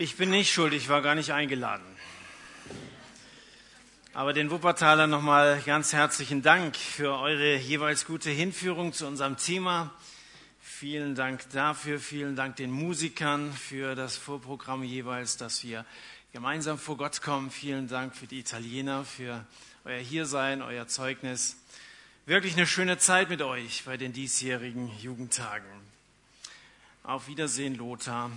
Ich bin nicht schuld, ich war gar nicht eingeladen. Aber den Wuppertaler nochmal ganz herzlichen Dank für eure jeweils gute Hinführung zu unserem Thema. Vielen Dank dafür, vielen Dank den Musikern für das Vorprogramm jeweils, dass wir gemeinsam vor Gott kommen. Vielen Dank für die Italiener, für euer Hiersein, euer Zeugnis. Wirklich eine schöne Zeit mit euch bei den diesjährigen Jugendtagen. Auf Wiedersehen, Lothar.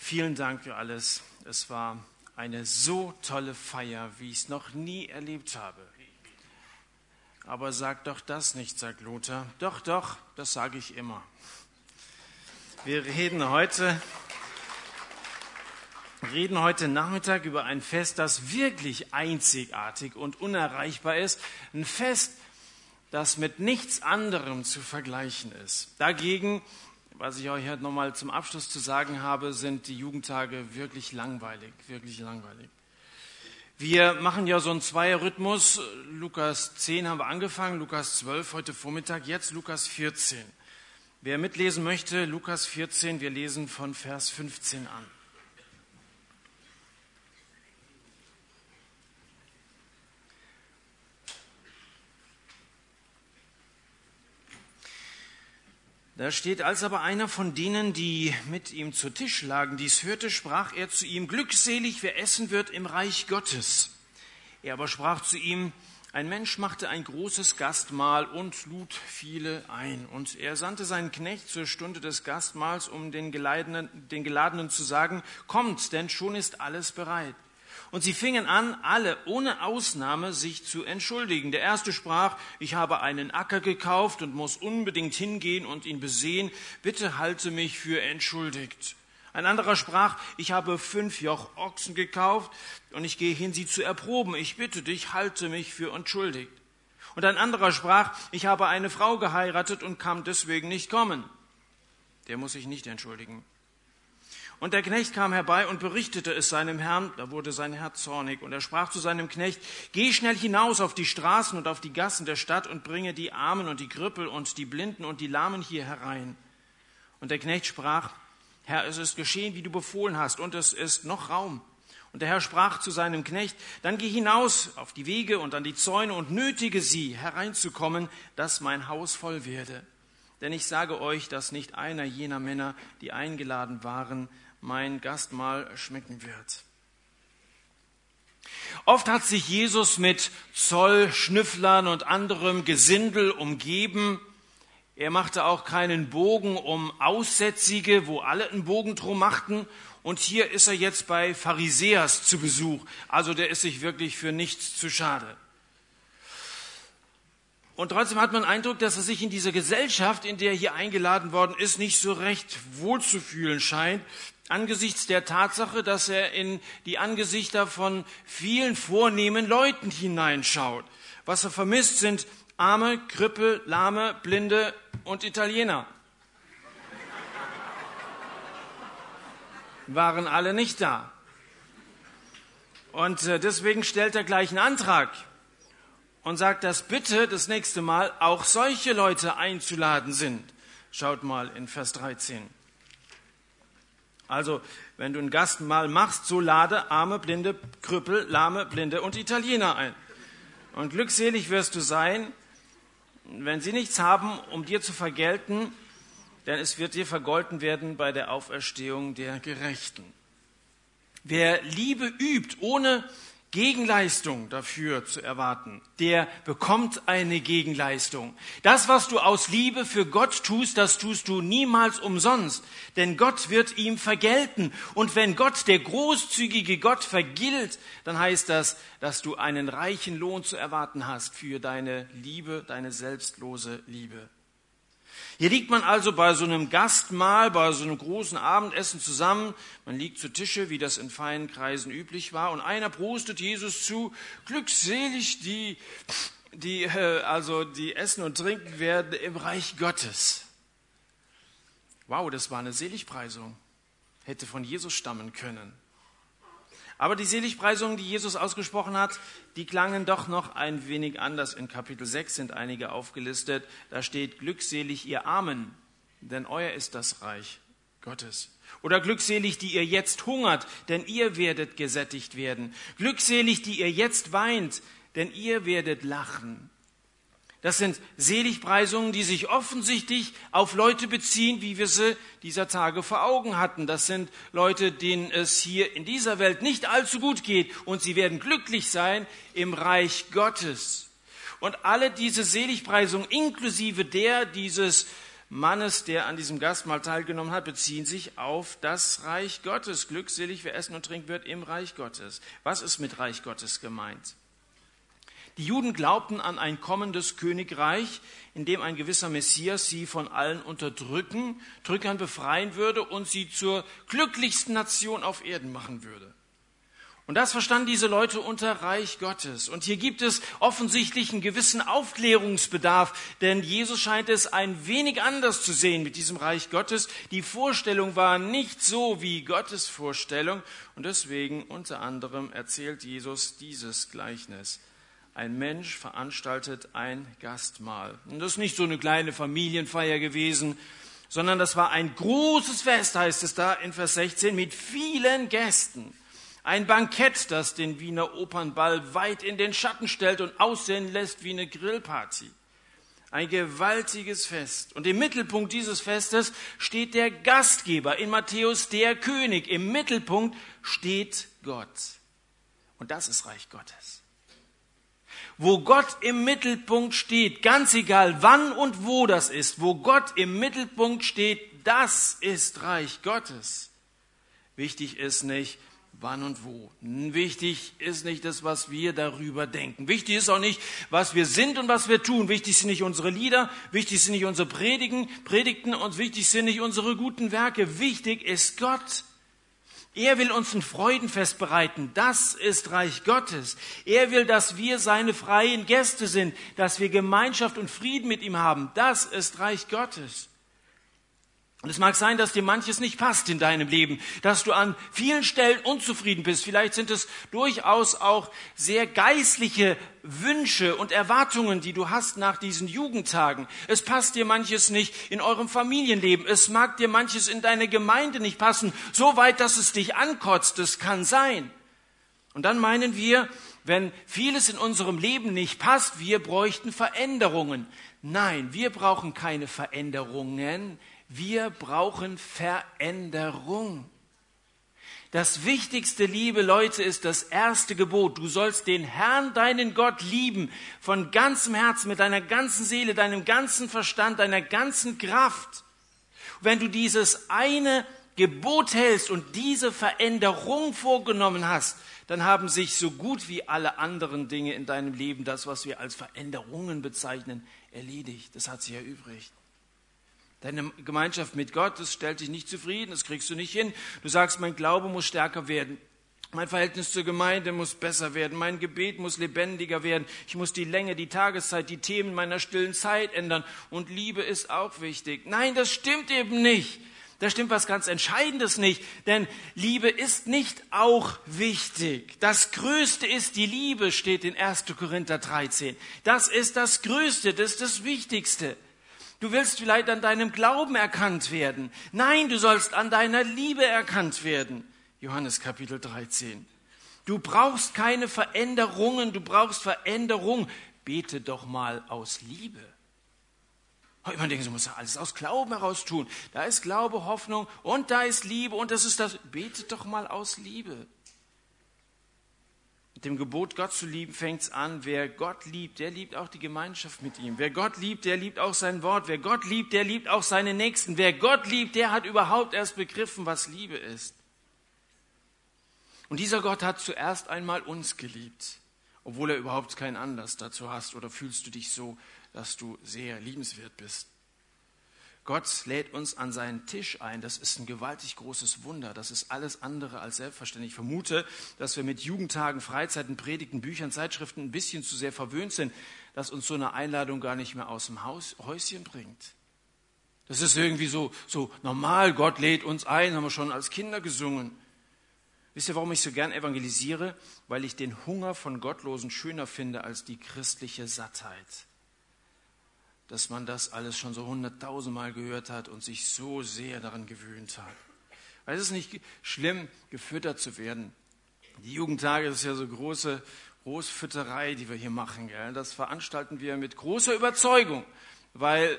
Vielen Dank für alles. Es war eine so tolle Feier, wie ich es noch nie erlebt habe. Aber sag doch das nicht, sagt Lothar. Doch, doch, das sage ich immer. Wir reden heute, reden heute Nachmittag über ein Fest, das wirklich einzigartig und unerreichbar ist. Ein Fest, das mit nichts anderem zu vergleichen ist. Dagegen was ich euch heute nochmal zum Abschluss zu sagen habe, sind die Jugendtage wirklich langweilig, wirklich langweilig. Wir machen ja so einen Zweierrhythmus. Lukas 10 haben wir angefangen, Lukas 12 heute Vormittag, jetzt Lukas 14. Wer mitlesen möchte, Lukas 14, wir lesen von Vers 15 an. Da steht, als aber einer von denen, die mit ihm zu Tisch lagen, dies hörte, sprach er zu ihm, glückselig, wer essen wird im Reich Gottes. Er aber sprach zu ihm, ein Mensch machte ein großes Gastmahl und lud viele ein. Und er sandte seinen Knecht zur Stunde des Gastmahls, um den Geladenen, den Geladenen zu sagen, kommt, denn schon ist alles bereit. Und sie fingen an, alle ohne Ausnahme sich zu entschuldigen. Der erste sprach, ich habe einen Acker gekauft und muss unbedingt hingehen und ihn besehen. Bitte halte mich für entschuldigt. Ein anderer sprach, ich habe fünf Joch Ochsen gekauft und ich gehe hin, sie zu erproben. Ich bitte dich, halte mich für entschuldigt. Und ein anderer sprach, ich habe eine Frau geheiratet und kann deswegen nicht kommen. Der muss sich nicht entschuldigen. Und der Knecht kam herbei und berichtete es seinem Herrn. Da wurde sein Herr zornig. Und er sprach zu seinem Knecht, geh schnell hinaus auf die Straßen und auf die Gassen der Stadt und bringe die Armen und die Krüppel und die Blinden und die Lahmen hier herein. Und der Knecht sprach, Herr, es ist geschehen, wie du befohlen hast, und es ist noch Raum. Und der Herr sprach zu seinem Knecht, dann geh hinaus auf die Wege und an die Zäune und nötige sie hereinzukommen, dass mein Haus voll werde. Denn ich sage euch, dass nicht einer jener Männer, die eingeladen waren, mein Gastmahl schmecken wird. Oft hat sich Jesus mit Zollschnüfflern und anderem Gesindel umgeben. Er machte auch keinen Bogen um Aussätzige, wo alle einen Bogen drum machten. Und hier ist er jetzt bei Pharisäers zu Besuch. Also der ist sich wirklich für nichts zu schade. Und trotzdem hat man den Eindruck, dass er sich in dieser Gesellschaft, in der er hier eingeladen worden ist, nicht so recht wohlzufühlen scheint angesichts der Tatsache, dass er in die Angesichter von vielen vornehmen Leuten hineinschaut. Was er vermisst, sind Arme, Krippel, Lahme, Blinde und Italiener. Waren alle nicht da. Und äh, deswegen stellt er gleich einen Antrag und sagt, dass bitte das nächste Mal auch solche Leute einzuladen sind. Schaut mal in Vers 13. Also, wenn du ein Gastmahl machst, so lade arme, blinde, Krüppel, lahme, blinde und Italiener ein. Und glückselig wirst du sein, wenn sie nichts haben, um dir zu vergelten, denn es wird dir vergolten werden bei der Auferstehung der Gerechten. Wer Liebe übt, ohne Gegenleistung dafür zu erwarten, der bekommt eine Gegenleistung. Das, was du aus Liebe für Gott tust, das tust du niemals umsonst, denn Gott wird ihm vergelten. Und wenn Gott, der großzügige Gott, vergilt, dann heißt das, dass du einen reichen Lohn zu erwarten hast für deine Liebe, deine selbstlose Liebe. Hier liegt man also bei so einem Gastmahl, bei so einem großen Abendessen zusammen. Man liegt zu Tische, wie das in feinen Kreisen üblich war. Und einer prostet Jesus zu, glückselig die, die, äh, also die essen und trinken werden im Reich Gottes. Wow, das war eine Seligpreisung. Hätte von Jesus stammen können. Aber die Seligpreisungen, die Jesus ausgesprochen hat, die klangen doch noch ein wenig anders. In Kapitel 6 sind einige aufgelistet. Da steht, glückselig ihr Armen, denn euer ist das Reich Gottes. Oder glückselig, die ihr jetzt hungert, denn ihr werdet gesättigt werden. Glückselig, die ihr jetzt weint, denn ihr werdet lachen. Das sind Seligpreisungen, die sich offensichtlich auf Leute beziehen, wie wir sie dieser Tage vor Augen hatten. Das sind Leute, denen es hier in dieser Welt nicht allzu gut geht und sie werden glücklich sein im Reich Gottes. Und alle diese Seligpreisungen, inklusive der dieses Mannes, der an diesem Gastmahl teilgenommen hat, beziehen sich auf das Reich Gottes. Glückselig, wer essen und trinken wird im Reich Gottes. Was ist mit Reich Gottes gemeint? Die Juden glaubten an ein kommendes Königreich, in dem ein gewisser Messias sie von allen Unterdrücken, Drückern befreien würde und sie zur glücklichsten Nation auf Erden machen würde. Und das verstanden diese Leute unter Reich Gottes. Und hier gibt es offensichtlich einen gewissen Aufklärungsbedarf, denn Jesus scheint es ein wenig anders zu sehen mit diesem Reich Gottes. Die Vorstellung war nicht so wie Gottes Vorstellung. Und deswegen unter anderem erzählt Jesus dieses Gleichnis ein Mensch veranstaltet ein Gastmahl. Und das ist nicht so eine kleine Familienfeier gewesen, sondern das war ein großes Fest, heißt es da in Vers 16, mit vielen Gästen. Ein Bankett, das den Wiener Opernball weit in den Schatten stellt und aussehen lässt wie eine Grillparty. Ein gewaltiges Fest. Und im Mittelpunkt dieses Festes steht der Gastgeber, in Matthäus der König. Im Mittelpunkt steht Gott. Und das ist Reich Gottes wo Gott im Mittelpunkt steht, ganz egal wann und wo das ist, wo Gott im Mittelpunkt steht, das ist Reich Gottes. Wichtig ist nicht, wann und wo. Wichtig ist nicht das, was wir darüber denken. Wichtig ist auch nicht, was wir sind und was wir tun. Wichtig sind nicht unsere Lieder, wichtig sind nicht unsere Predigen, Predigten und wichtig sind nicht unsere guten Werke. Wichtig ist Gott. Er will uns ein Freudenfest bereiten. Das ist Reich Gottes. Er will, dass wir seine freien Gäste sind, dass wir Gemeinschaft und Frieden mit ihm haben. Das ist Reich Gottes. Und es mag sein, dass dir manches nicht passt in deinem Leben, dass du an vielen Stellen unzufrieden bist. Vielleicht sind es durchaus auch sehr geistliche Wünsche und Erwartungen, die du hast nach diesen Jugendtagen. Es passt dir manches nicht in eurem Familienleben. Es mag dir manches in deine Gemeinde nicht passen, so weit, dass es dich ankotzt. Das kann sein. Und dann meinen wir, wenn vieles in unserem Leben nicht passt, wir bräuchten Veränderungen. Nein, wir brauchen keine Veränderungen. Wir brauchen Veränderung. Das wichtigste, liebe Leute, ist das erste Gebot. Du sollst den Herrn, deinen Gott, lieben, von ganzem Herzen, mit deiner ganzen Seele, deinem ganzen Verstand, deiner ganzen Kraft. Wenn du dieses eine Gebot hältst und diese Veränderung vorgenommen hast, dann haben sich so gut wie alle anderen Dinge in deinem Leben, das, was wir als Veränderungen bezeichnen, erledigt. Das hat sich erübrigt. Deine Gemeinschaft mit Gott, das stellt dich nicht zufrieden, das kriegst du nicht hin. Du sagst, mein Glaube muss stärker werden. Mein Verhältnis zur Gemeinde muss besser werden. Mein Gebet muss lebendiger werden. Ich muss die Länge, die Tageszeit, die Themen meiner stillen Zeit ändern. Und Liebe ist auch wichtig. Nein, das stimmt eben nicht. Da stimmt was ganz Entscheidendes nicht. Denn Liebe ist nicht auch wichtig. Das Größte ist die Liebe, steht in 1. Korinther 13. Das ist das Größte, das ist das Wichtigste. Du willst vielleicht an deinem Glauben erkannt werden. Nein, du sollst an deiner Liebe erkannt werden. Johannes Kapitel 13. Du brauchst keine Veränderungen, du brauchst Veränderung. Bete doch mal aus Liebe. Man denkt, du musst ja alles aus Glauben heraus tun. Da ist Glaube, Hoffnung und da ist Liebe und das ist das. Bete doch mal aus Liebe. Mit dem Gebot, Gott zu lieben, fängt es an. Wer Gott liebt, der liebt auch die Gemeinschaft mit ihm. Wer Gott liebt, der liebt auch sein Wort. Wer Gott liebt, der liebt auch seine Nächsten. Wer Gott liebt, der hat überhaupt erst begriffen, was Liebe ist. Und dieser Gott hat zuerst einmal uns geliebt, obwohl er überhaupt keinen Anlass dazu hast. Oder fühlst du dich so, dass du sehr liebenswert bist? Gott lädt uns an seinen Tisch ein. Das ist ein gewaltig großes Wunder. Das ist alles andere als selbstverständlich. Ich vermute, dass wir mit Jugendtagen, Freizeiten, Predigten, Büchern, Zeitschriften ein bisschen zu sehr verwöhnt sind, dass uns so eine Einladung gar nicht mehr aus dem Haus, Häuschen bringt. Das ist irgendwie so, so normal. Gott lädt uns ein, haben wir schon als Kinder gesungen. Wisst ihr, warum ich so gern evangelisiere? Weil ich den Hunger von Gottlosen schöner finde als die christliche Sattheit. Dass man das alles schon so hunderttausendmal gehört hat und sich so sehr daran gewöhnt hat. Weil es ist nicht schlimm, gefüttert zu werden. Die Jugendtage, ist ja so große Großfütterei, die wir hier machen. Gell? Das veranstalten wir mit großer Überzeugung, weil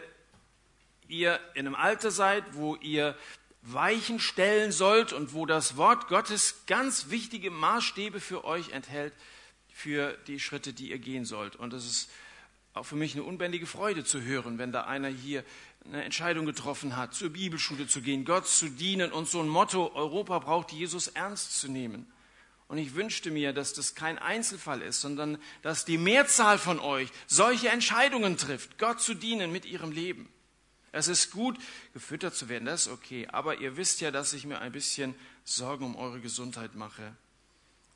ihr in einem Alter seid, wo ihr Weichen stellen sollt und wo das Wort Gottes ganz wichtige Maßstäbe für euch enthält, für die Schritte, die ihr gehen sollt. Und es ist auch für mich eine unbändige Freude zu hören, wenn da einer hier eine Entscheidung getroffen hat, zur Bibelschule zu gehen, Gott zu dienen und so ein Motto, Europa braucht Jesus ernst zu nehmen. Und ich wünschte mir, dass das kein Einzelfall ist, sondern dass die Mehrzahl von euch solche Entscheidungen trifft, Gott zu dienen mit ihrem Leben. Es ist gut, gefüttert zu werden, das ist okay. Aber ihr wisst ja, dass ich mir ein bisschen Sorgen um eure Gesundheit mache.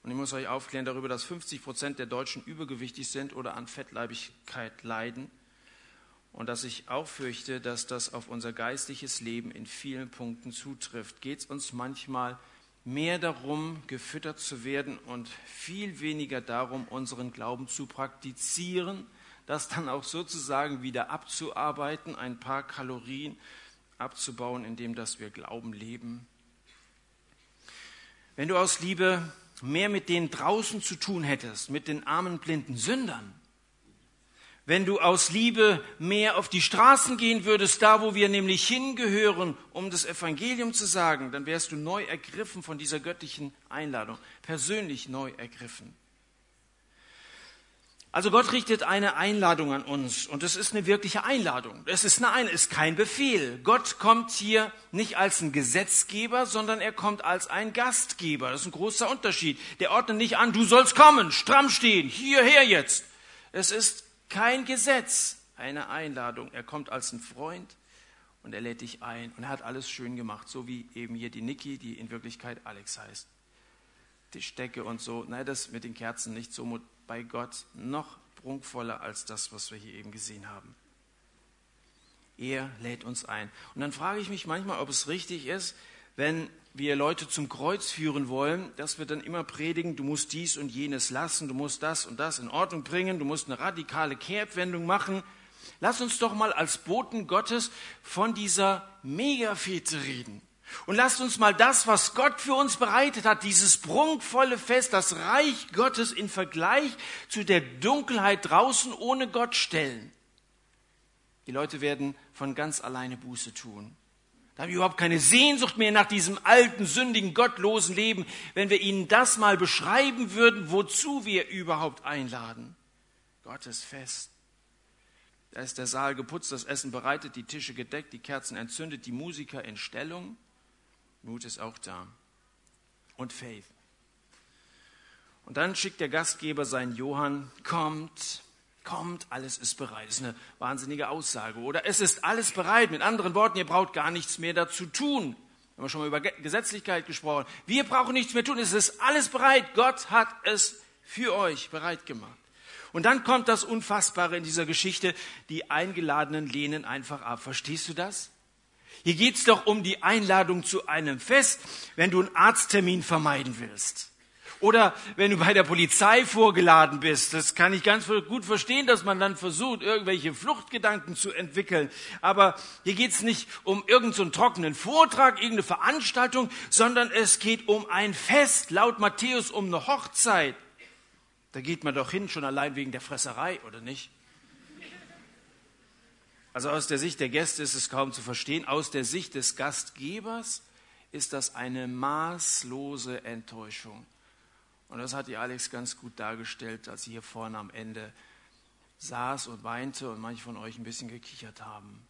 Und ich muss euch aufklären darüber, dass 50 Prozent der Deutschen übergewichtig sind oder an Fettleibigkeit leiden. Und dass ich auch fürchte, dass das auf unser geistliches Leben in vielen Punkten zutrifft. Geht es uns manchmal mehr darum, gefüttert zu werden und viel weniger darum, unseren Glauben zu praktizieren, das dann auch sozusagen wieder abzuarbeiten, ein paar Kalorien abzubauen, indem dass wir Glauben leben. Wenn du aus Liebe mehr mit denen draußen zu tun hättest, mit den armen, blinden Sündern, wenn du aus Liebe mehr auf die Straßen gehen würdest, da wo wir nämlich hingehören, um das Evangelium zu sagen, dann wärst du neu ergriffen von dieser göttlichen Einladung, persönlich neu ergriffen. Also Gott richtet eine Einladung an uns und es ist eine wirkliche Einladung. Es ist eine, ist kein Befehl. Gott kommt hier nicht als ein Gesetzgeber, sondern er kommt als ein Gastgeber. Das ist ein großer Unterschied. Der ordnet nicht an, du sollst kommen, stramm stehen, hierher jetzt. Es ist kein Gesetz, eine Einladung. Er kommt als ein Freund und er lädt dich ein und er hat alles schön gemacht, so wie eben hier die Niki, die in Wirklichkeit Alex heißt. Tischdecke und so. Nein, das mit den Kerzen nicht so bei Gott noch prunkvoller als das, was wir hier eben gesehen haben. Er lädt uns ein. Und dann frage ich mich manchmal, ob es richtig ist, wenn wir Leute zum Kreuz führen wollen, dass wir dann immer predigen, du musst dies und jenes lassen, du musst das und das in Ordnung bringen, du musst eine radikale Kehrtwendung machen. Lass uns doch mal als Boten Gottes von dieser Megafete reden. Und lasst uns mal das, was Gott für uns bereitet hat, dieses prunkvolle Fest, das Reich Gottes in Vergleich zu der Dunkelheit draußen ohne Gott stellen. Die Leute werden von ganz alleine Buße tun. Da haben wir überhaupt keine Sehnsucht mehr nach diesem alten, sündigen, gottlosen Leben, wenn wir ihnen das mal beschreiben würden, wozu wir überhaupt einladen. Gottes Fest. Da ist der Saal geputzt, das Essen bereitet, die Tische gedeckt, die Kerzen entzündet, die Musiker in Stellung. Mut ist auch da. Und Faith. Und dann schickt der Gastgeber seinen Johann, kommt, kommt, alles ist bereit. Das ist eine wahnsinnige Aussage. Oder es ist alles bereit. Mit anderen Worten, ihr braucht gar nichts mehr dazu tun. Wir haben schon mal über Gesetzlichkeit gesprochen. Wir brauchen nichts mehr tun. Es ist alles bereit. Gott hat es für euch bereit gemacht. Und dann kommt das Unfassbare in dieser Geschichte. Die Eingeladenen lehnen einfach ab. Verstehst du das? Hier geht's doch um die Einladung zu einem Fest, wenn du einen Arzttermin vermeiden willst. Oder wenn du bei der Polizei vorgeladen bist. Das kann ich ganz gut verstehen, dass man dann versucht, irgendwelche Fluchtgedanken zu entwickeln. Aber hier geht's nicht um irgendeinen so trockenen Vortrag, irgendeine Veranstaltung, sondern es geht um ein Fest, laut Matthäus um eine Hochzeit. Da geht man doch hin, schon allein wegen der Fresserei, oder nicht? Also aus der Sicht der Gäste ist es kaum zu verstehen. Aus der Sicht des Gastgebers ist das eine maßlose Enttäuschung. Und das hat die Alex ganz gut dargestellt, als sie hier vorne am Ende saß und weinte und manche von euch ein bisschen gekichert haben.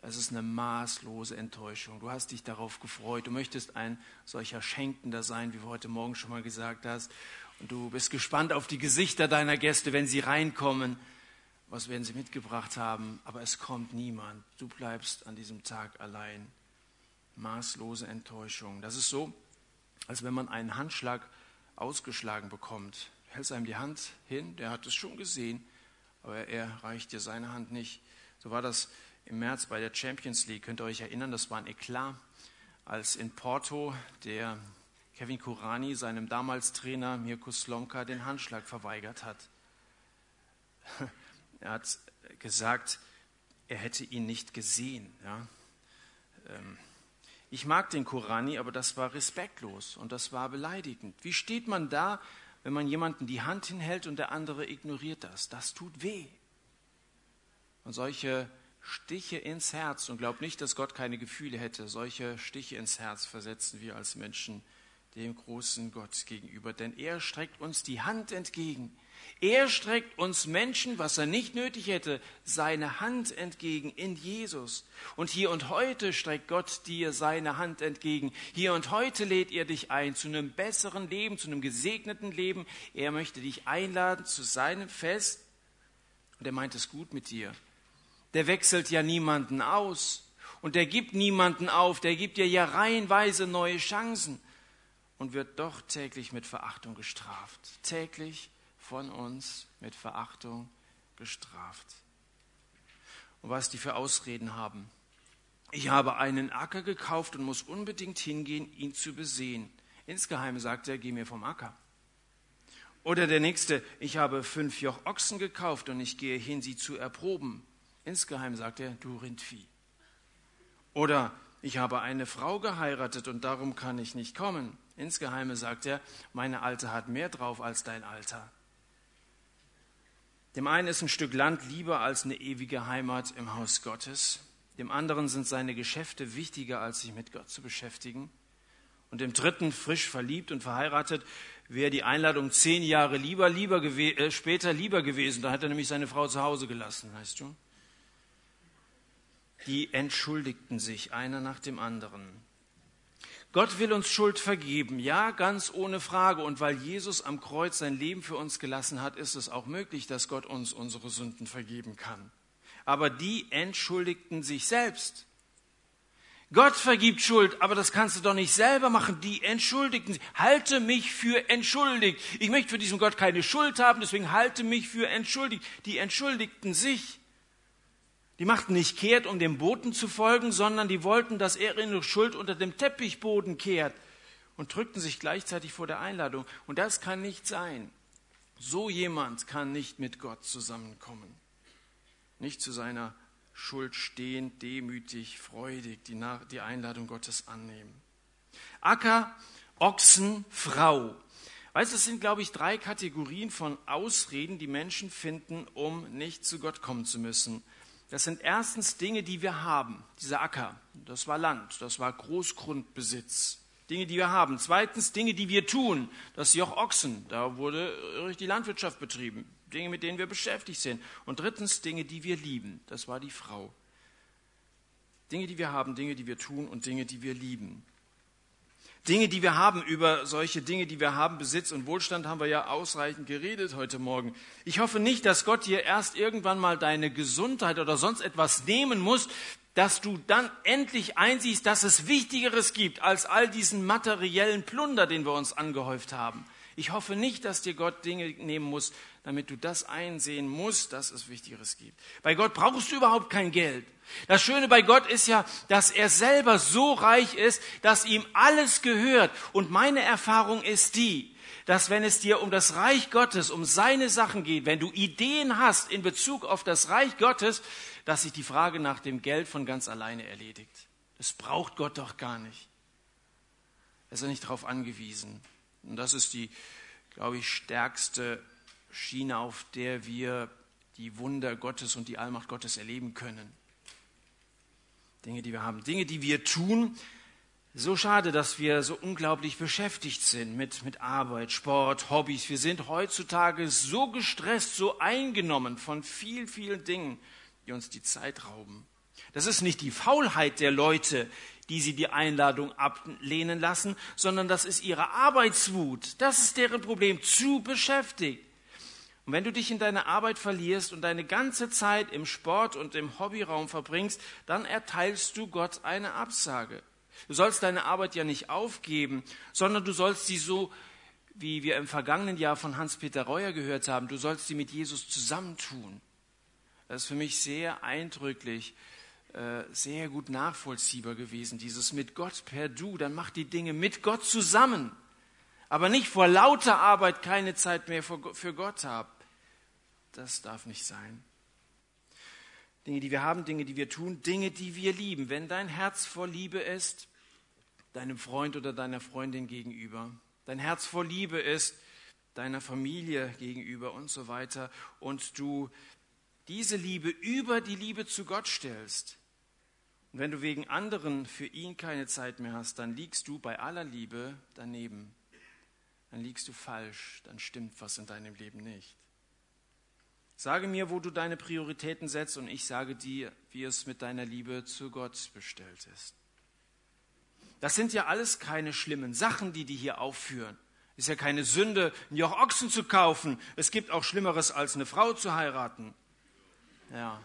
Das ist eine maßlose Enttäuschung. Du hast dich darauf gefreut. Du möchtest ein solcher Schenkender sein, wie du heute Morgen schon mal gesagt hast. Und du bist gespannt auf die Gesichter deiner Gäste, wenn sie reinkommen was werden sie mitgebracht haben, aber es kommt niemand. Du bleibst an diesem Tag allein. Maßlose Enttäuschung. Das ist so, als wenn man einen Handschlag ausgeschlagen bekommt. Du hältst einem die Hand hin, der hat es schon gesehen, aber er reicht dir seine Hand nicht. So war das im März bei der Champions League. Könnt ihr euch erinnern, das war ein Eklat, als in Porto der Kevin Kurani seinem damals Trainer Mirko Slomka den Handschlag verweigert hat. Er hat gesagt, er hätte ihn nicht gesehen. Ja. Ähm, ich mag den Korani, aber das war respektlos und das war beleidigend. Wie steht man da, wenn man jemanden die Hand hinhält und der andere ignoriert das? Das tut weh. Und solche Stiche ins Herz, und glaubt nicht, dass Gott keine Gefühle hätte, solche Stiche ins Herz versetzen wir als Menschen dem großen Gott gegenüber. Denn er streckt uns die Hand entgegen. Er streckt uns Menschen, was er nicht nötig hätte, seine Hand entgegen in Jesus. Und hier und heute streckt Gott dir seine Hand entgegen. Hier und heute lädt er dich ein zu einem besseren Leben, zu einem gesegneten Leben. Er möchte dich einladen zu seinem Fest. Und er meint es gut mit dir. Der wechselt ja niemanden aus. Und der gibt niemanden auf. Der gibt dir ja reihenweise neue Chancen. Und wird doch täglich mit Verachtung gestraft. Täglich von uns mit Verachtung gestraft. Und was die für Ausreden haben. Ich habe einen Acker gekauft und muss unbedingt hingehen, ihn zu besehen. Insgeheim sagt er, geh mir vom Acker. Oder der nächste, ich habe fünf Joch Ochsen gekauft und ich gehe hin, sie zu erproben. Insgeheim sagt er, du Rindvieh. Oder ich habe eine Frau geheiratet und darum kann ich nicht kommen. Insgeheime sagt er, meine Alte hat mehr drauf als dein Alter. Dem einen ist ein Stück Land lieber als eine ewige Heimat im Haus Gottes. Dem anderen sind seine Geschäfte wichtiger, als sich mit Gott zu beschäftigen. Und dem dritten, frisch verliebt und verheiratet, wäre die Einladung zehn Jahre lieber, lieber äh, später lieber gewesen. Da hat er nämlich seine Frau zu Hause gelassen, weißt du. Die entschuldigten sich einer nach dem anderen. Gott will uns Schuld vergeben, ja, ganz ohne Frage. Und weil Jesus am Kreuz sein Leben für uns gelassen hat, ist es auch möglich, dass Gott uns unsere Sünden vergeben kann. Aber die entschuldigten sich selbst. Gott vergibt Schuld, aber das kannst du doch nicht selber machen. Die entschuldigten sich. Halte mich für entschuldigt. Ich möchte für diesen Gott keine Schuld haben, deswegen halte mich für entschuldigt. Die entschuldigten sich. Die machten nicht kehrt, um dem Boten zu folgen, sondern die wollten, dass er ihre Schuld unter dem Teppichboden kehrt und drückten sich gleichzeitig vor der Einladung. Und das kann nicht sein. So jemand kann nicht mit Gott zusammenkommen. Nicht zu seiner Schuld stehen, demütig, freudig die, die Einladung Gottes annehmen. Acker, Ochsen, Frau. Weißt du, es sind, glaube ich, drei Kategorien von Ausreden, die Menschen finden, um nicht zu Gott kommen zu müssen. Das sind erstens Dinge, die wir haben. Dieser Acker, das war Land, das war Großgrundbesitz. Dinge, die wir haben. Zweitens Dinge, die wir tun. Das Joch Ochsen, da wurde die Landwirtschaft betrieben. Dinge, mit denen wir beschäftigt sind. Und drittens Dinge, die wir lieben. Das war die Frau. Dinge, die wir haben, Dinge, die wir tun und Dinge, die wir lieben. Dinge, die wir haben, über solche Dinge, die wir haben, Besitz und Wohlstand, haben wir ja ausreichend geredet heute Morgen. Ich hoffe nicht, dass Gott dir erst irgendwann mal deine Gesundheit oder sonst etwas nehmen muss, dass du dann endlich einsiehst, dass es Wichtigeres gibt als all diesen materiellen Plunder, den wir uns angehäuft haben. Ich hoffe nicht, dass dir Gott Dinge nehmen muss, damit du das einsehen musst, dass es Wichtigeres gibt. Bei Gott brauchst du überhaupt kein Geld. Das Schöne bei Gott ist ja, dass er selber so reich ist, dass ihm alles gehört. Und meine Erfahrung ist die, dass wenn es dir um das Reich Gottes, um seine Sachen geht, wenn du Ideen hast in Bezug auf das Reich Gottes, dass sich die Frage nach dem Geld von ganz alleine erledigt. Das braucht Gott doch gar nicht. Er ist ja nicht darauf angewiesen. Und das ist die, glaube ich, stärkste Schiene, auf der wir die Wunder Gottes und die Allmacht Gottes erleben können. Dinge, die wir haben, Dinge, die wir tun. So schade, dass wir so unglaublich beschäftigt sind mit, mit Arbeit, Sport, Hobbys. Wir sind heutzutage so gestresst, so eingenommen von vielen, vielen Dingen, die uns die Zeit rauben. Das ist nicht die Faulheit der Leute, die sie die Einladung ablehnen lassen, sondern das ist ihre Arbeitswut. Das ist deren Problem, zu beschäftigt. Und wenn du dich in deine Arbeit verlierst und deine ganze Zeit im Sport und im Hobbyraum verbringst, dann erteilst du Gott eine Absage. Du sollst deine Arbeit ja nicht aufgeben, sondern du sollst sie so, wie wir im vergangenen Jahr von Hans-Peter Reuer gehört haben, du sollst sie mit Jesus zusammentun. Das ist für mich sehr eindrücklich, äh, sehr gut nachvollziehbar gewesen, dieses mit Gott per Du, dann mach die Dinge mit Gott zusammen aber nicht vor lauter Arbeit keine Zeit mehr für Gott habe. Das darf nicht sein. Dinge, die wir haben, Dinge, die wir tun, Dinge, die wir lieben. Wenn dein Herz voll Liebe ist, deinem Freund oder deiner Freundin gegenüber, dein Herz voll Liebe ist, deiner Familie gegenüber und so weiter, und du diese Liebe über die Liebe zu Gott stellst, und wenn du wegen anderen für ihn keine Zeit mehr hast, dann liegst du bei aller Liebe daneben. Dann liegst du falsch, dann stimmt was in deinem Leben nicht. Sage mir, wo du deine Prioritäten setzt und ich sage dir, wie es mit deiner Liebe zu Gott bestellt ist. Das sind ja alles keine schlimmen Sachen, die die hier aufführen. Ist ja keine Sünde, ein Joch Ochsen zu kaufen. Es gibt auch Schlimmeres, als eine Frau zu heiraten. Ja.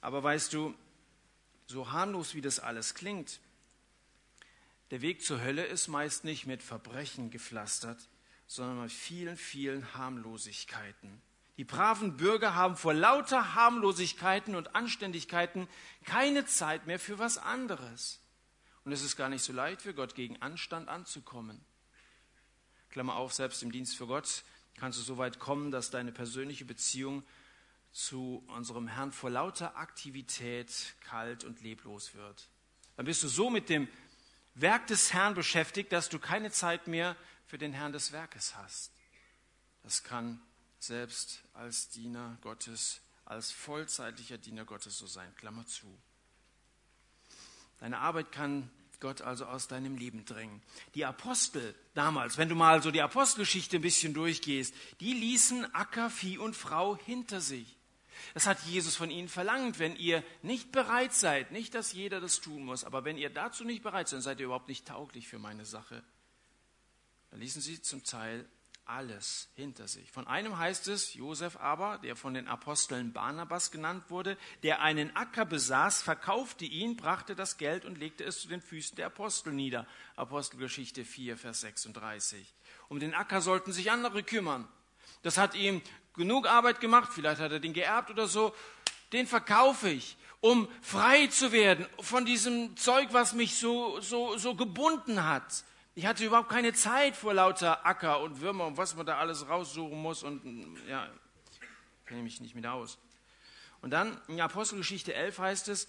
Aber weißt du, so harmlos wie das alles klingt, der Weg zur Hölle ist meist nicht mit Verbrechen gepflastert, sondern mit vielen, vielen Harmlosigkeiten. Die braven Bürger haben vor lauter Harmlosigkeiten und Anständigkeiten keine Zeit mehr für was anderes. Und es ist gar nicht so leicht für Gott, gegen Anstand anzukommen. Klammer auf, selbst im Dienst für Gott kannst du so weit kommen, dass deine persönliche Beziehung zu unserem Herrn vor lauter Aktivität kalt und leblos wird. Dann bist du so mit dem Werk des Herrn beschäftigt, dass du keine Zeit mehr für den Herrn des Werkes hast. Das kann selbst als Diener Gottes, als vollzeitlicher Diener Gottes so sein. Klammer zu. Deine Arbeit kann Gott also aus deinem Leben drängen. Die Apostel damals, wenn du mal so die Apostelgeschichte ein bisschen durchgehst, die ließen Acker, Vieh und Frau hinter sich. Das hat Jesus von ihnen verlangt. Wenn ihr nicht bereit seid, nicht, dass jeder das tun muss, aber wenn ihr dazu nicht bereit seid, seid ihr überhaupt nicht tauglich für meine Sache. Dann ließen sie zum Teil alles hinter sich. Von einem heißt es, Josef aber, der von den Aposteln Barnabas genannt wurde, der einen Acker besaß, verkaufte ihn, brachte das Geld und legte es zu den Füßen der Apostel nieder. Apostelgeschichte 4, Vers 36. Um den Acker sollten sich andere kümmern. Das hat ihm genug Arbeit gemacht, vielleicht hat er den geerbt oder so, den verkaufe ich, um frei zu werden von diesem Zeug, was mich so, so, so gebunden hat. Ich hatte überhaupt keine Zeit vor lauter Acker und Würmer und was man da alles raussuchen muss und ja, kenne mich nicht mehr aus. Und dann in Apostelgeschichte 11 heißt es,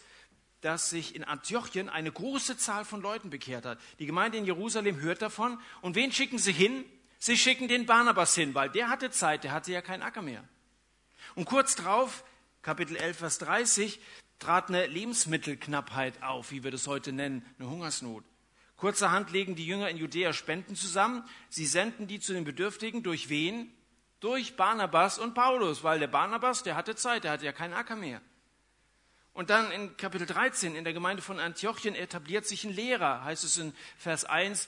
dass sich in Antiochien eine große Zahl von Leuten bekehrt hat. Die Gemeinde in Jerusalem hört davon und wen schicken sie hin? Sie schicken den Barnabas hin, weil der hatte Zeit, der hatte ja keinen Acker mehr. Und kurz drauf, Kapitel 11, Vers 30, trat eine Lebensmittelknappheit auf, wie wir das heute nennen, eine Hungersnot. Kurzerhand legen die Jünger in Judäa Spenden zusammen. Sie senden die zu den Bedürftigen. Durch wen? Durch Barnabas und Paulus, weil der Barnabas, der hatte Zeit, der hatte ja keinen Acker mehr. Und dann in Kapitel 13 in der Gemeinde von Antiochien etabliert sich ein Lehrer, heißt es in Vers 1,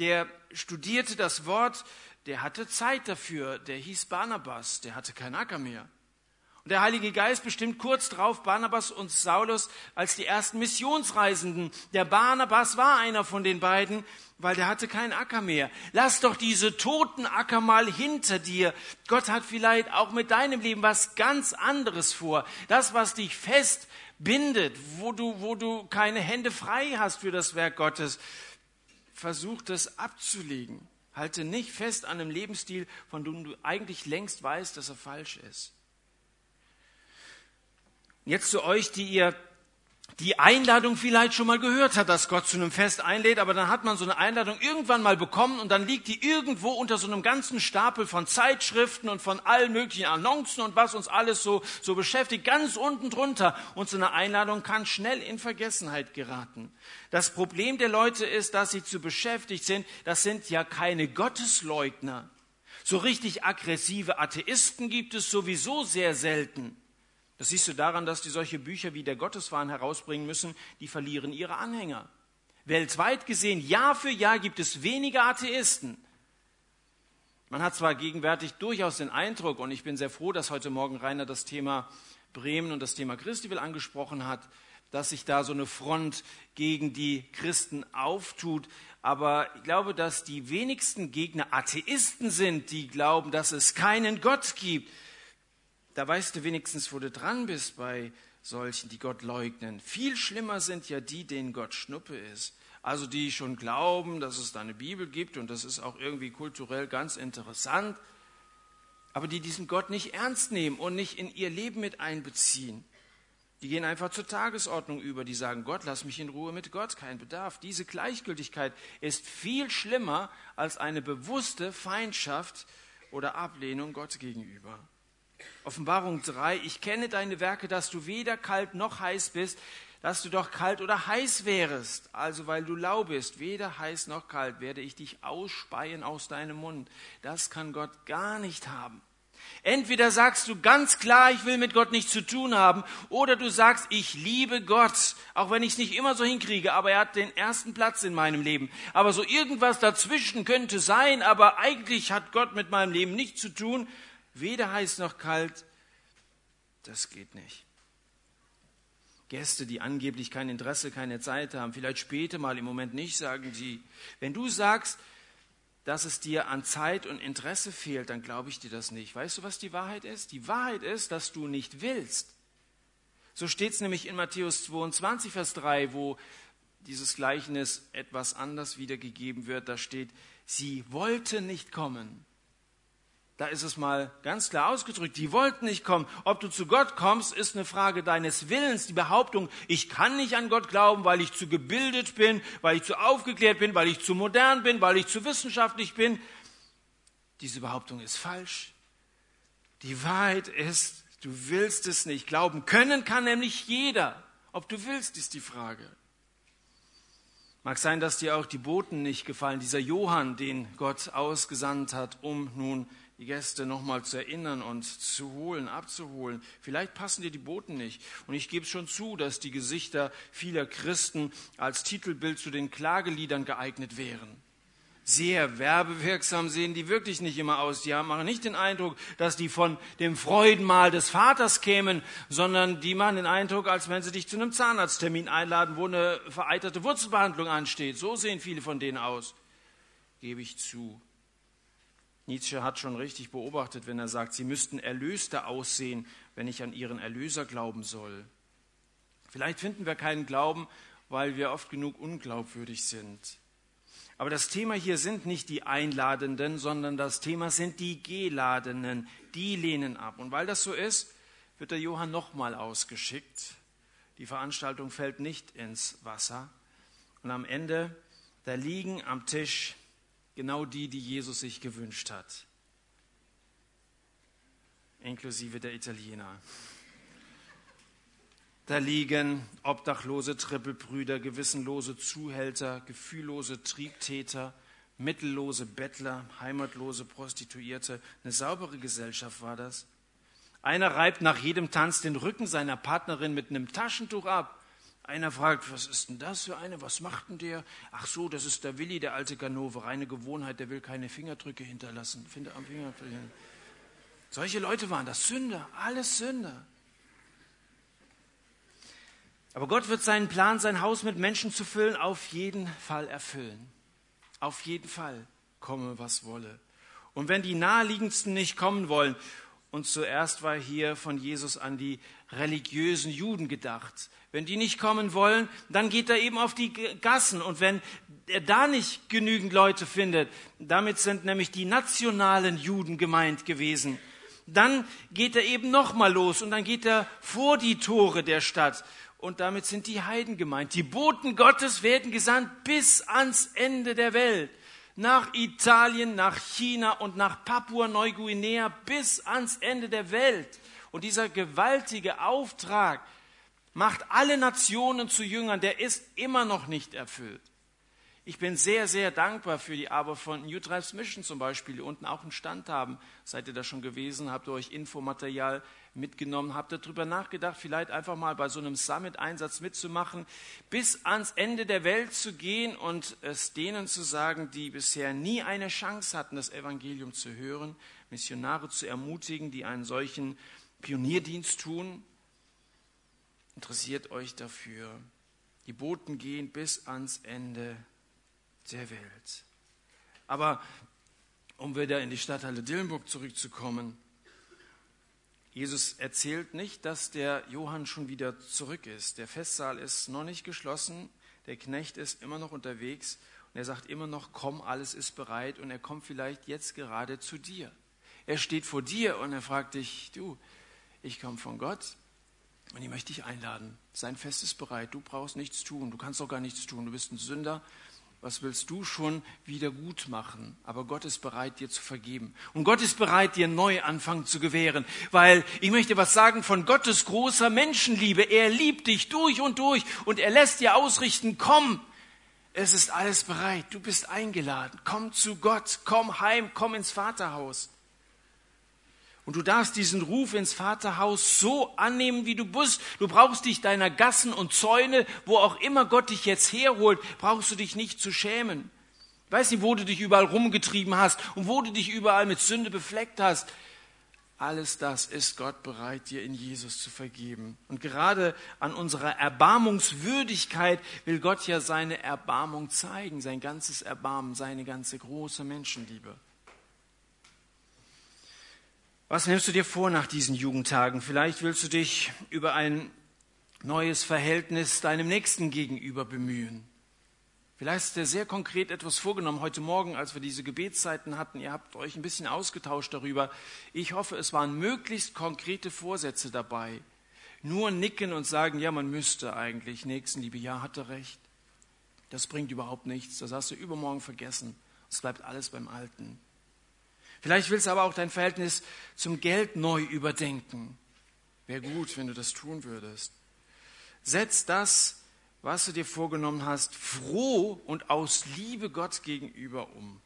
der studierte das Wort, der hatte Zeit dafür, der hieß Barnabas, der hatte keinen Acker mehr. Und der Heilige Geist bestimmt kurz darauf Barnabas und Saulus als die ersten Missionsreisenden. Der Barnabas war einer von den beiden, weil der hatte keinen Acker mehr. Lass doch diese toten Acker mal hinter dir. Gott hat vielleicht auch mit deinem Leben was ganz anderes vor. Das, was dich fest bindet, wo du, wo du keine Hände frei hast für das Werk Gottes versuch das abzulegen. Halte nicht fest an einem Lebensstil, von dem du eigentlich längst weißt, dass er falsch ist. Jetzt zu euch, die ihr die Einladung vielleicht schon mal gehört hat, dass Gott zu einem Fest einlädt, aber dann hat man so eine Einladung irgendwann mal bekommen und dann liegt die irgendwo unter so einem ganzen Stapel von Zeitschriften und von allen möglichen Annoncen und was uns alles so, so beschäftigt, ganz unten drunter. Und so eine Einladung kann schnell in Vergessenheit geraten. Das Problem der Leute ist, dass sie zu beschäftigt sind. Das sind ja keine Gottesleugner. So richtig aggressive Atheisten gibt es sowieso sehr selten. Das siehst du daran, dass die solche Bücher wie der Gotteswahn herausbringen müssen, die verlieren ihre Anhänger. Weltweit gesehen, Jahr für Jahr gibt es weniger Atheisten. Man hat zwar gegenwärtig durchaus den Eindruck, und ich bin sehr froh, dass heute Morgen Rainer das Thema Bremen und das Thema Christiwil angesprochen hat, dass sich da so eine Front gegen die Christen auftut. Aber ich glaube, dass die wenigsten Gegner Atheisten sind, die glauben, dass es keinen Gott gibt. Da weißt du wenigstens, wo du dran bist bei solchen, die Gott leugnen. Viel schlimmer sind ja die, denen Gott Schnuppe ist. Also die schon glauben, dass es da eine Bibel gibt und das ist auch irgendwie kulturell ganz interessant. aber die diesen Gott nicht ernst nehmen und nicht in ihr Leben mit einbeziehen. Die gehen einfach zur Tagesordnung über, die sagen, Gott, lass mich in Ruhe mit Gott, kein Bedarf. Diese Gleichgültigkeit ist viel schlimmer als eine bewusste Feindschaft oder Ablehnung Gott gegenüber. Offenbarung 3, ich kenne deine Werke, dass du weder kalt noch heiß bist, dass du doch kalt oder heiß wärest. Also weil du lau bist, weder heiß noch kalt, werde ich dich ausspeien aus deinem Mund. Das kann Gott gar nicht haben. Entweder sagst du ganz klar, ich will mit Gott nichts zu tun haben, oder du sagst, ich liebe Gott, auch wenn ich es nicht immer so hinkriege, aber er hat den ersten Platz in meinem Leben. Aber so irgendwas dazwischen könnte sein, aber eigentlich hat Gott mit meinem Leben nichts zu tun, weder heiß noch kalt, das geht nicht. Gäste, die angeblich kein Interesse, keine Zeit haben, vielleicht später mal, im Moment nicht, sagen sie. Wenn du sagst, dass es dir an Zeit und Interesse fehlt, dann glaube ich dir das nicht. Weißt du, was die Wahrheit ist? Die Wahrheit ist, dass du nicht willst. So steht es nämlich in Matthäus 22, Vers 3, wo dieses Gleichnis etwas anders wiedergegeben wird. Da steht, sie wollten nicht kommen. Da ist es mal ganz klar ausgedrückt, die wollten nicht kommen. Ob du zu Gott kommst, ist eine Frage deines Willens. Die Behauptung, ich kann nicht an Gott glauben, weil ich zu gebildet bin, weil ich zu aufgeklärt bin, weil ich zu modern bin, weil ich zu wissenschaftlich bin. Diese Behauptung ist falsch. Die Wahrheit ist, du willst es nicht. Glauben können kann nämlich jeder. Ob du willst, ist die Frage. Mag sein, dass dir auch die Boten nicht gefallen, dieser Johann, den Gott ausgesandt hat, um nun die Gäste nochmal zu erinnern und zu holen, abzuholen. Vielleicht passen dir die Boten nicht. Und ich gebe schon zu, dass die Gesichter vieler Christen als Titelbild zu den Klageliedern geeignet wären. Sehr werbewirksam sehen die wirklich nicht immer aus. Die machen nicht den Eindruck, dass die von dem Freudenmahl des Vaters kämen, sondern die machen den Eindruck, als wenn sie dich zu einem Zahnarzttermin einladen, wo eine vereiterte Wurzelbehandlung ansteht. So sehen viele von denen aus. Gebe ich zu. Nietzsche hat schon richtig beobachtet, wenn er sagt, sie müssten erlöster aussehen, wenn ich an ihren Erlöser glauben soll. Vielleicht finden wir keinen Glauben, weil wir oft genug unglaubwürdig sind. Aber das Thema hier sind nicht die Einladenden, sondern das Thema sind die Geladenen. Die lehnen ab. Und weil das so ist, wird der Johann nochmal ausgeschickt. Die Veranstaltung fällt nicht ins Wasser. Und am Ende, da liegen am Tisch Genau die, die Jesus sich gewünscht hat. Inklusive der Italiener. Da liegen obdachlose Trippelbrüder, gewissenlose Zuhälter, gefühllose Triebtäter, mittellose Bettler, heimatlose Prostituierte. Eine saubere Gesellschaft war das. Einer reibt nach jedem Tanz den Rücken seiner Partnerin mit einem Taschentuch ab. Einer fragt, was ist denn das für eine? Was macht denn der? Ach so, das ist der Willi, der alte Ganove. Reine Gewohnheit, der will keine Fingerdrücke hinterlassen. Finde am Finger. Solche Leute waren das Sünder, alles Sünder. Aber Gott wird seinen Plan, sein Haus mit Menschen zu füllen, auf jeden Fall erfüllen. Auf jeden Fall, komme was wolle. Und wenn die naheliegendsten nicht kommen wollen, und zuerst war hier von Jesus an die religiösen Juden gedacht, wenn die nicht kommen wollen, dann geht er eben auf die Gassen. Und wenn er da nicht genügend Leute findet, damit sind nämlich die nationalen Juden gemeint gewesen, dann geht er eben nochmal los und dann geht er vor die Tore der Stadt. Und damit sind die Heiden gemeint. Die Boten Gottes werden gesandt bis ans Ende der Welt. Nach Italien, nach China und nach Papua-Neuguinea bis ans Ende der Welt. Und dieser gewaltige Auftrag, macht alle Nationen zu Jüngern, der ist immer noch nicht erfüllt. Ich bin sehr, sehr dankbar für die Arbeit von New Tribes Mission zum Beispiel, die unten auch einen Stand haben. Seid ihr da schon gewesen? Habt ihr euch Infomaterial mitgenommen? Ihr darüber nachgedacht, vielleicht einfach mal bei so einem Summit-Einsatz mitzumachen, bis ans Ende der Welt zu gehen und es denen zu sagen, die bisher nie eine Chance hatten, das Evangelium zu hören, Missionare zu ermutigen, die einen solchen Pionierdienst tun? Interessiert euch dafür. Die Boten gehen bis ans Ende der Welt. Aber um wieder in die Stadthalle Dillenburg zurückzukommen, Jesus erzählt nicht, dass der Johann schon wieder zurück ist. Der Festsaal ist noch nicht geschlossen, der Knecht ist immer noch unterwegs und er sagt immer noch, komm, alles ist bereit und er kommt vielleicht jetzt gerade zu dir. Er steht vor dir und er fragt dich, du, ich komme von Gott und ich möchte dich einladen. Sein Fest ist bereit. Du brauchst nichts tun. Du kannst auch gar nichts tun. Du bist ein Sünder. Was willst du schon wieder gut machen? Aber Gott ist bereit, dir zu vergeben. Und Gott ist bereit, dir einen Neuanfang zu gewähren. Weil ich möchte was sagen von Gottes großer Menschenliebe. Er liebt dich durch und durch und er lässt dir ausrichten, komm. Es ist alles bereit. Du bist eingeladen. Komm zu Gott. Komm heim. Komm ins Vaterhaus. Und du darfst diesen Ruf ins Vaterhaus so annehmen, wie du bist. Du brauchst dich deiner Gassen und Zäune, wo auch immer Gott dich jetzt herholt, brauchst du dich nicht zu schämen. Ich weiß nicht, wo du dich überall rumgetrieben hast und wo du dich überall mit Sünde befleckt hast. Alles das ist Gott bereit, dir in Jesus zu vergeben. Und gerade an unserer Erbarmungswürdigkeit will Gott ja seine Erbarmung zeigen, sein ganzes Erbarmen, seine ganze große Menschenliebe. Was nimmst du dir vor nach diesen Jugendtagen? Vielleicht willst du dich über ein neues Verhältnis deinem Nächsten gegenüber bemühen. Vielleicht ist dir sehr konkret etwas vorgenommen. Heute Morgen, als wir diese Gebetszeiten hatten, ihr habt euch ein bisschen ausgetauscht darüber. Ich hoffe, es waren möglichst konkrete Vorsätze dabei. Nur nicken und sagen, ja, man müsste eigentlich. Nächstenliebe, ja, hatte recht. Das bringt überhaupt nichts. Das hast du übermorgen vergessen. Es bleibt alles beim Alten. Vielleicht willst du aber auch dein Verhältnis zum Geld neu überdenken. Wäre gut, wenn du das tun würdest. Setz das, was du dir vorgenommen hast, froh und aus Liebe Gott gegenüber um.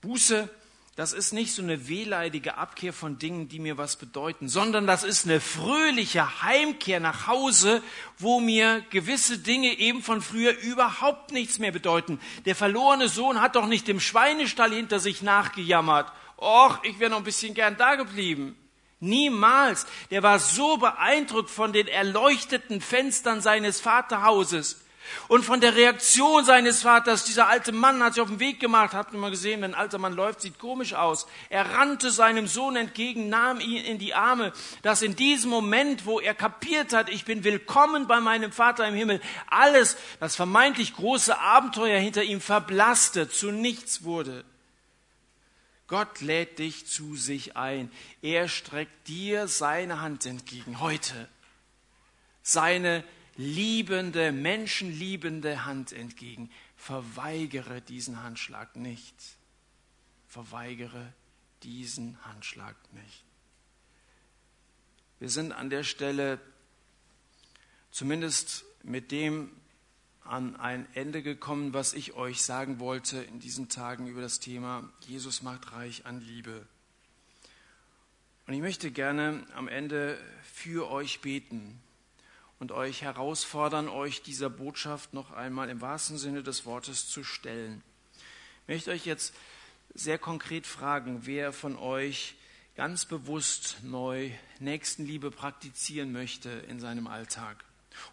Buße das ist nicht so eine wehleidige Abkehr von Dingen, die mir was bedeuten, sondern das ist eine fröhliche Heimkehr nach Hause, wo mir gewisse Dinge eben von früher überhaupt nichts mehr bedeuten. Der verlorene Sohn hat doch nicht im Schweinestall hinter sich nachgejammert. Och, ich wäre noch ein bisschen gern da geblieben. Niemals. Der war so beeindruckt von den erleuchteten Fenstern seines Vaterhauses und von der Reaktion seines Vaters, dieser alte Mann hat sich auf den Weg gemacht, habt ihr mal gesehen, wenn ein alter Mann läuft, sieht komisch aus. Er rannte seinem Sohn entgegen, nahm ihn in die Arme, dass in diesem Moment, wo er kapiert hat, ich bin willkommen bei meinem Vater im Himmel, alles, das vermeintlich große Abenteuer hinter ihm verblasste, zu nichts wurde. Gott lädt dich zu sich ein. Er streckt dir seine Hand entgegen heute. Seine liebende, menschenliebende Hand entgegen. Verweigere diesen Handschlag nicht. Verweigere diesen Handschlag nicht. Wir sind an der Stelle zumindest mit dem an ein Ende gekommen, was ich euch sagen wollte in diesen Tagen über das Thema Jesus macht reich an Liebe. Und ich möchte gerne am Ende für euch beten und euch herausfordern, euch dieser Botschaft noch einmal im wahrsten Sinne des Wortes zu stellen. Ich möchte euch jetzt sehr konkret fragen, wer von euch ganz bewusst neu Nächstenliebe praktizieren möchte in seinem Alltag.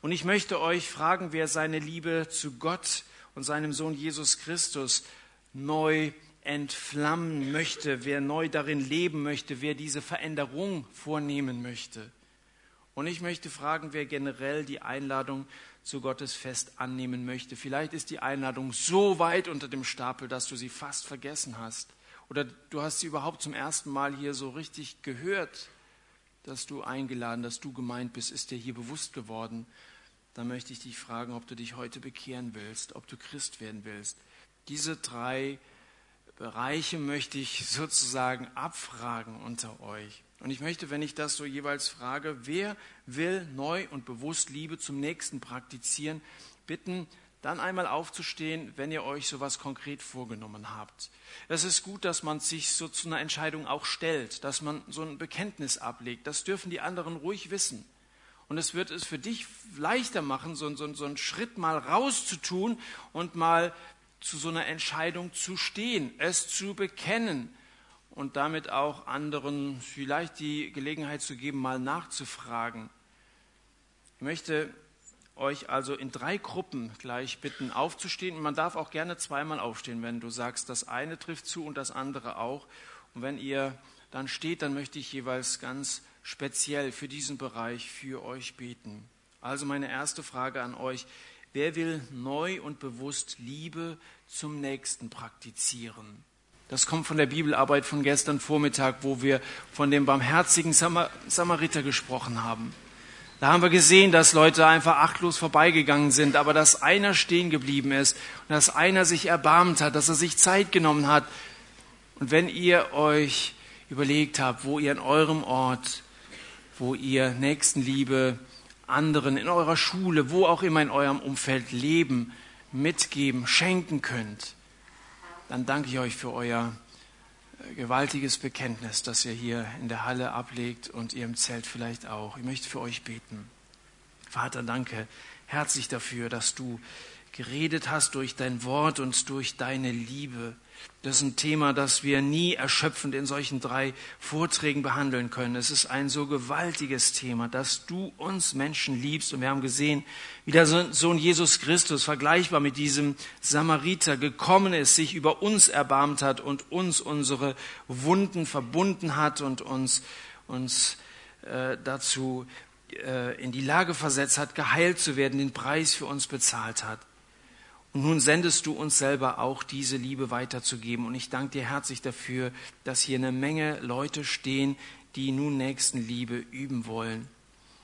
Und ich möchte euch fragen, wer seine Liebe zu Gott und seinem Sohn Jesus Christus neu entflammen möchte, wer neu darin leben möchte, wer diese Veränderung vornehmen möchte. Und ich möchte fragen, wer generell die Einladung zu Gottes Fest annehmen möchte. Vielleicht ist die Einladung so weit unter dem Stapel, dass du sie fast vergessen hast. Oder du hast sie überhaupt zum ersten Mal hier so richtig gehört, dass du eingeladen, dass du gemeint bist, ist dir hier bewusst geworden. Dann möchte ich dich fragen, ob du dich heute bekehren willst, ob du Christ werden willst. Diese drei Bereiche möchte ich sozusagen abfragen unter euch. Und ich möchte, wenn ich das so jeweils frage, wer will neu und bewusst Liebe zum Nächsten praktizieren, bitten, dann einmal aufzustehen, wenn ihr euch so etwas konkret vorgenommen habt. Es ist gut, dass man sich so zu einer Entscheidung auch stellt, dass man so ein Bekenntnis ablegt. Das dürfen die anderen ruhig wissen. Und es wird es für dich leichter machen, so, so, so einen Schritt mal rauszutun und mal zu so einer Entscheidung zu stehen, es zu bekennen und damit auch anderen vielleicht die Gelegenheit zu geben, mal nachzufragen. Ich möchte euch also in drei Gruppen gleich bitten, aufzustehen. Man darf auch gerne zweimal aufstehen, wenn du sagst, das eine trifft zu und das andere auch. Und wenn ihr dann steht, dann möchte ich jeweils ganz speziell für diesen Bereich für euch beten. Also meine erste Frage an euch. Wer will neu und bewusst Liebe zum Nächsten praktizieren? Das kommt von der Bibelarbeit von gestern Vormittag, wo wir von dem barmherzigen Samariter gesprochen haben. Da haben wir gesehen, dass Leute einfach achtlos vorbeigegangen sind, aber dass einer stehen geblieben ist und dass einer sich erbarmt hat, dass er sich Zeit genommen hat. Und wenn ihr euch überlegt habt, wo ihr in eurem Ort, wo ihr Nächstenliebe anderen in eurer Schule, wo auch immer in eurem Umfeld leben, mitgeben, schenken könnt, dann danke ich euch für euer äh, gewaltiges Bekenntnis, das ihr hier in der Halle ablegt und ihr im Zelt vielleicht auch. Ich möchte für euch beten. Vater, danke herzlich dafür, dass du geredet hast durch dein Wort und durch deine Liebe. Das ist ein Thema, das wir nie erschöpfend in solchen drei Vorträgen behandeln können. Es ist ein so gewaltiges Thema, dass du uns Menschen liebst. Und wir haben gesehen, wie der Sohn Jesus Christus vergleichbar mit diesem Samariter gekommen ist, sich über uns erbarmt hat und uns unsere Wunden verbunden hat und uns, uns äh, dazu äh, in die Lage versetzt hat, geheilt zu werden, den Preis für uns bezahlt hat. Und nun sendest du uns selber auch diese Liebe weiterzugeben. Und ich danke dir herzlich dafür, dass hier eine Menge Leute stehen, die nun Nächstenliebe üben wollen.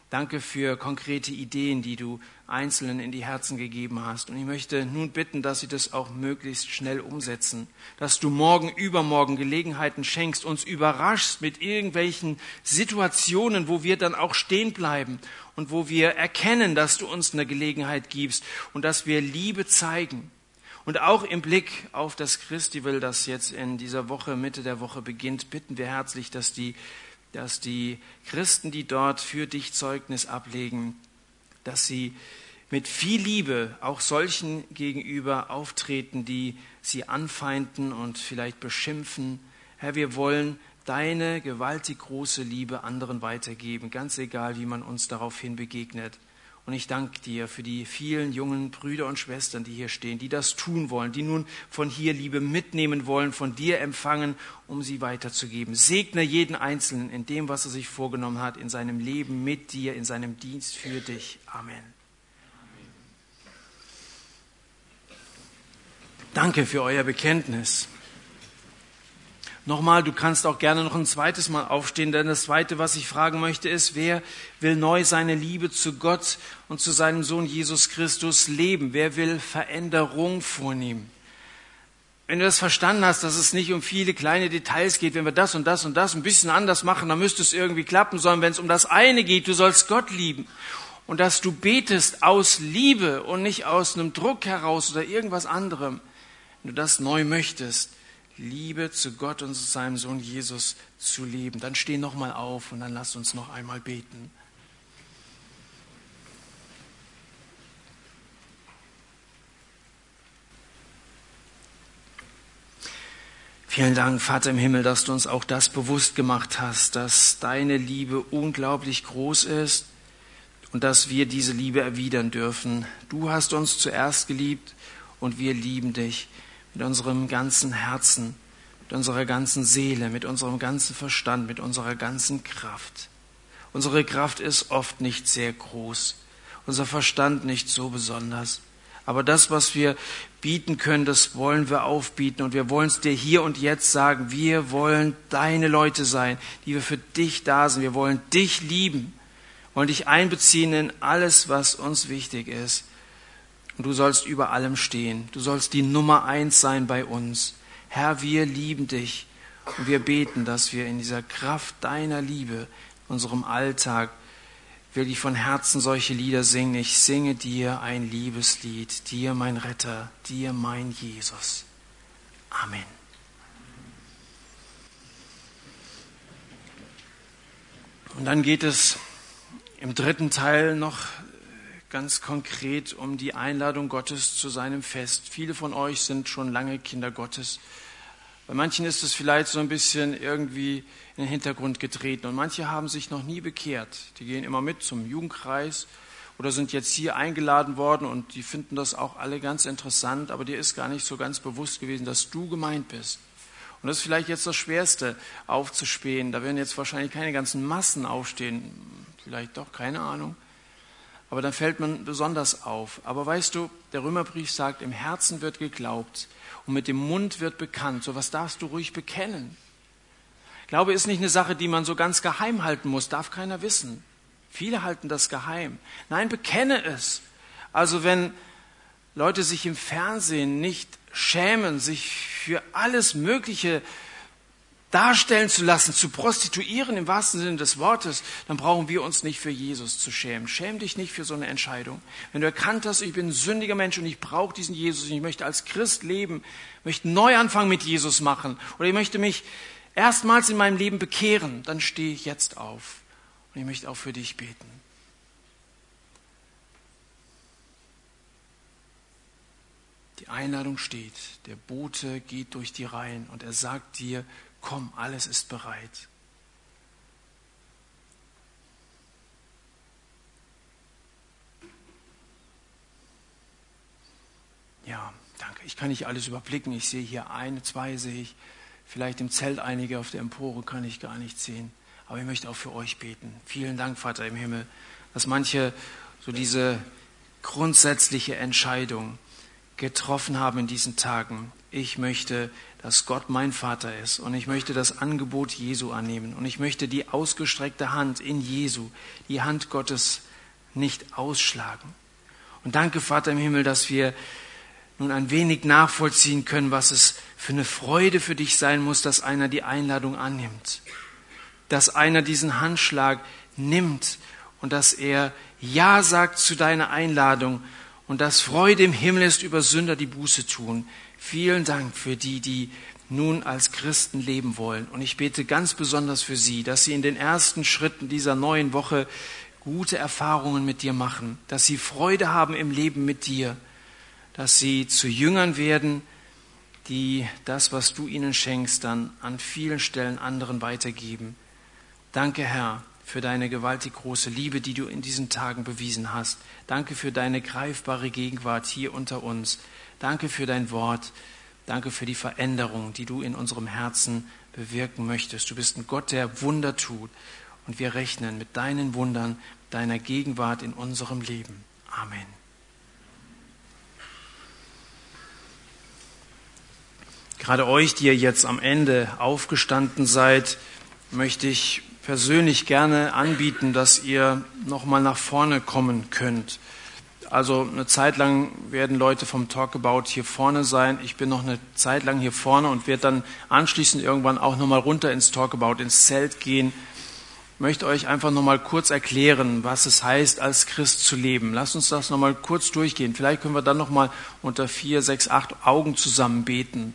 Danke für konkrete Ideen, die du Einzelnen in die Herzen gegeben hast. Und ich möchte nun bitten, dass sie das auch möglichst schnell umsetzen, dass du morgen, übermorgen Gelegenheiten schenkst, uns überraschst mit irgendwelchen Situationen, wo wir dann auch stehen bleiben und wo wir erkennen, dass du uns eine Gelegenheit gibst und dass wir Liebe zeigen. Und auch im Blick auf das Christival, das jetzt in dieser Woche, Mitte der Woche beginnt, bitten wir herzlich, dass die dass die Christen, die dort für dich Zeugnis ablegen, dass sie mit viel Liebe auch solchen gegenüber auftreten, die sie anfeinden und vielleicht beschimpfen. Herr, wir wollen deine gewaltig große Liebe anderen weitergeben, ganz egal, wie man uns daraufhin begegnet. Und ich danke dir für die vielen jungen Brüder und Schwestern, die hier stehen, die das tun wollen, die nun von hier Liebe mitnehmen wollen, von dir empfangen, um sie weiterzugeben. Segne jeden Einzelnen in dem, was er sich vorgenommen hat, in seinem Leben mit dir, in seinem Dienst für dich. Amen. Danke für euer Bekenntnis. Nochmal, du kannst auch gerne noch ein zweites Mal aufstehen, denn das zweite, was ich fragen möchte, ist, wer will neu seine Liebe zu Gott und zu seinem Sohn Jesus Christus leben? Wer will Veränderung vornehmen? Wenn du das verstanden hast, dass es nicht um viele kleine Details geht, wenn wir das und das und das ein bisschen anders machen, dann müsste es irgendwie klappen, sondern wenn es um das eine geht, du sollst Gott lieben und dass du betest aus Liebe und nicht aus einem Druck heraus oder irgendwas anderem, wenn du das neu möchtest, Liebe zu Gott und zu seinem Sohn Jesus zu leben. Dann steh noch mal auf und dann lass uns noch einmal beten. Vielen Dank, Vater im Himmel, dass du uns auch das bewusst gemacht hast, dass deine Liebe unglaublich groß ist und dass wir diese Liebe erwidern dürfen. Du hast uns zuerst geliebt und wir lieben dich mit unserem ganzen Herzen, mit unserer ganzen Seele, mit unserem ganzen Verstand, mit unserer ganzen Kraft. Unsere Kraft ist oft nicht sehr groß, unser Verstand nicht so besonders. Aber das, was wir bieten können, das wollen wir aufbieten und wir wollen es dir hier und jetzt sagen. Wir wollen deine Leute sein, die wir für dich da sind. Wir wollen dich lieben, wollen dich einbeziehen in alles, was uns wichtig ist. Und du sollst über allem stehen. Du sollst die Nummer eins sein bei uns. Herr, wir lieben dich und wir beten, dass wir in dieser Kraft deiner Liebe, in unserem Alltag, wirklich von Herzen solche Lieder singen. Ich singe dir ein Liebeslied, dir mein Retter, dir mein Jesus. Amen. Und dann geht es im dritten Teil noch ganz konkret um die Einladung Gottes zu seinem Fest. Viele von euch sind schon lange Kinder Gottes. Bei manchen ist es vielleicht so ein bisschen irgendwie in den Hintergrund getreten und manche haben sich noch nie bekehrt. Die gehen immer mit zum Jugendkreis oder sind jetzt hier eingeladen worden und die finden das auch alle ganz interessant, aber dir ist gar nicht so ganz bewusst gewesen, dass du gemeint bist. Und das ist vielleicht jetzt das Schwerste aufzuspähen. Da werden jetzt wahrscheinlich keine ganzen Massen aufstehen. Vielleicht doch, keine Ahnung. Aber dann fällt man besonders auf. Aber weißt du, der Römerbrief sagt, im Herzen wird geglaubt und mit dem Mund wird bekannt. So was darfst du ruhig bekennen. Glaube ist nicht eine Sache, die man so ganz geheim halten muss, darf keiner wissen. Viele halten das geheim. Nein, bekenne es. Also wenn Leute sich im Fernsehen nicht schämen, sich für alles Mögliche darstellen zu lassen, zu prostituieren im wahrsten Sinne des Wortes, dann brauchen wir uns nicht für Jesus zu schämen. Schäm dich nicht für so eine Entscheidung. Wenn du erkannt hast, ich bin ein sündiger Mensch und ich brauche diesen Jesus und ich möchte als Christ leben, möchte einen Neuanfang mit Jesus machen oder ich möchte mich erstmals in meinem Leben bekehren, dann stehe ich jetzt auf und ich möchte auch für dich beten. Die Einladung steht, der Bote geht durch die Reihen und er sagt dir, komm, alles ist bereit. Ja, danke. Ich kann nicht alles überblicken. Ich sehe hier eine, zwei sehe ich. Vielleicht im Zelt einige auf der Empore kann ich gar nicht sehen. Aber ich möchte auch für euch beten. Vielen Dank, Vater im Himmel, dass manche so diese grundsätzliche Entscheidung getroffen haben in diesen Tagen. Ich möchte, dass Gott mein Vater ist und ich möchte das Angebot Jesu annehmen und ich möchte die ausgestreckte Hand in Jesu, die Hand Gottes nicht ausschlagen. Und danke, Vater im Himmel, dass wir nun ein wenig nachvollziehen können, was es für eine Freude für dich sein muss, dass einer die Einladung annimmt, dass einer diesen Handschlag nimmt und dass er Ja sagt zu deiner Einladung und dass Freude im Himmel ist über Sünder, die Buße tun. Vielen Dank für die, die nun als Christen leben wollen. Und ich bete ganz besonders für sie, dass sie in den ersten Schritten dieser neuen Woche gute Erfahrungen mit dir machen, dass sie Freude haben im Leben mit dir, dass sie zu Jüngern werden, die das, was du ihnen schenkst, dann an vielen Stellen anderen weitergeben. Danke, Herr, für deine gewaltig große Liebe, die du in diesen Tagen bewiesen hast. Danke für deine greifbare Gegenwart hier unter uns. Danke für dein Wort. Danke für die Veränderung, die du in unserem Herzen bewirken möchtest. Du bist ein Gott, der Wunder tut. Und wir rechnen mit deinen Wundern, deiner Gegenwart in unserem Leben. Amen. Gerade euch, die ihr jetzt am Ende aufgestanden seid, möchte ich persönlich gerne anbieten, dass ihr nochmal nach vorne kommen könnt. Also eine Zeit lang werden Leute vom Talkabout hier vorne sein. Ich bin noch eine Zeit lang hier vorne und werde dann anschließend irgendwann auch nochmal runter ins Talkabout, ins Zelt gehen. Ich möchte euch einfach nochmal kurz erklären, was es heißt, als Christ zu leben. Lasst uns das nochmal kurz durchgehen. Vielleicht können wir dann nochmal unter vier, sechs, acht Augen zusammen beten.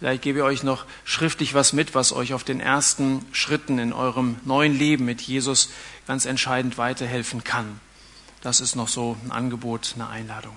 Vielleicht gebe ich euch noch schriftlich was mit, was euch auf den ersten Schritten in eurem neuen Leben mit Jesus ganz entscheidend weiterhelfen kann. Das ist noch so ein Angebot, eine Einladung.